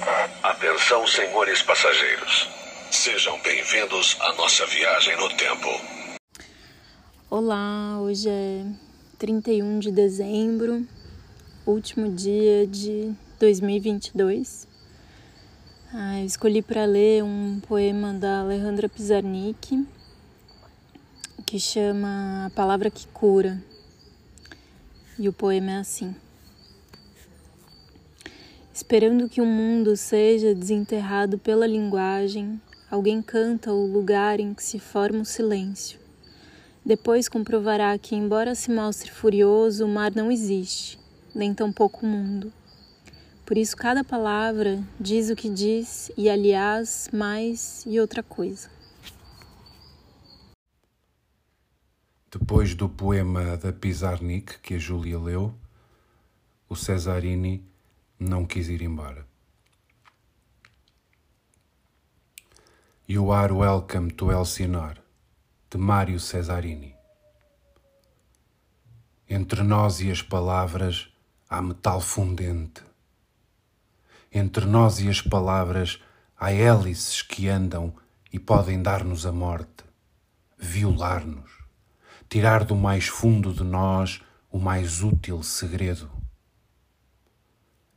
Atenção, senhores passageiros. Sejam bem-vindos à nossa viagem no tempo. Olá, hoje é 31 de dezembro, último dia de 2022. Ah, escolhi para ler um poema da Alejandra Pizarnik que chama A Palavra que Cura. E o poema é assim. Esperando que o mundo seja desenterrado pela linguagem, alguém canta o lugar em que se forma o silêncio. Depois comprovará que, embora se mostre furioso, o mar não existe, nem tampouco o mundo. Por isso, cada palavra diz o que diz e, aliás, mais e outra coisa. Depois do poema da Pizarnik que a Júlia leu, o Cesarini não quis ir embora. You are welcome to Elsinore, de Mário Cesarini. Entre nós e as palavras há metal fundente. Entre nós e as palavras há hélices que andam e podem dar-nos a morte, violar-nos, tirar do mais fundo de nós o mais útil segredo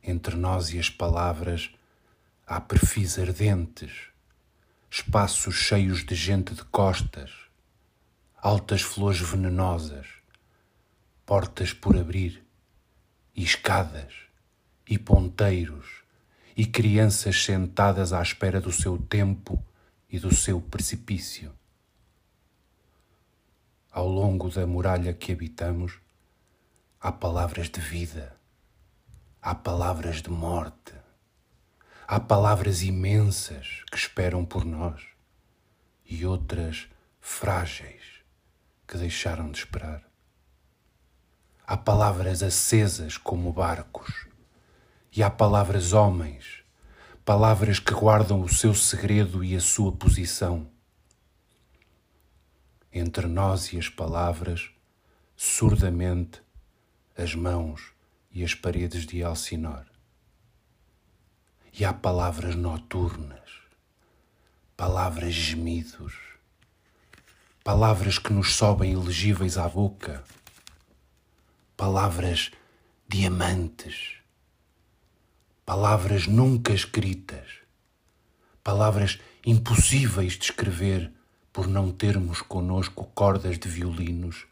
entre nós e as palavras há perfis ardentes, espaços cheios de gente de costas, altas flores venenosas, portas por abrir, e escadas, e ponteiros, e crianças sentadas à espera do seu tempo e do seu precipício. Ao longo da muralha que habitamos, há palavras de vida há palavras de morte, há palavras imensas que esperam por nós e outras frágeis que deixaram de esperar. Há palavras acesas como barcos e há palavras homens, palavras que guardam o seu segredo e a sua posição. Entre nós e as palavras, surdamente, as mãos e as paredes de Alcinor. E há palavras noturnas, palavras gemidos, palavras que nos sobem ilegíveis à boca, palavras diamantes, palavras nunca escritas, palavras impossíveis de escrever por não termos conosco cordas de violinos,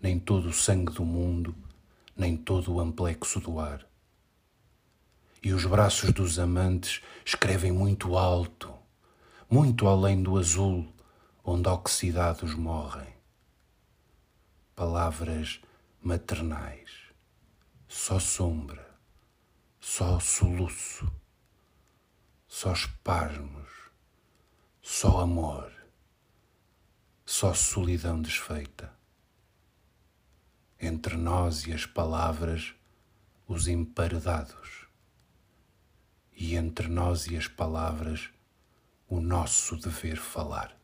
nem todo o sangue do mundo nem todo o amplexo do ar. E os braços dos amantes escrevem muito alto, muito além do azul onde oxidados morrem. Palavras maternais, só sombra, só soluço, só espasmos, só amor, só solidão desfeita entre nós e as palavras os emparedados, e entre nós e as palavras o nosso dever falar.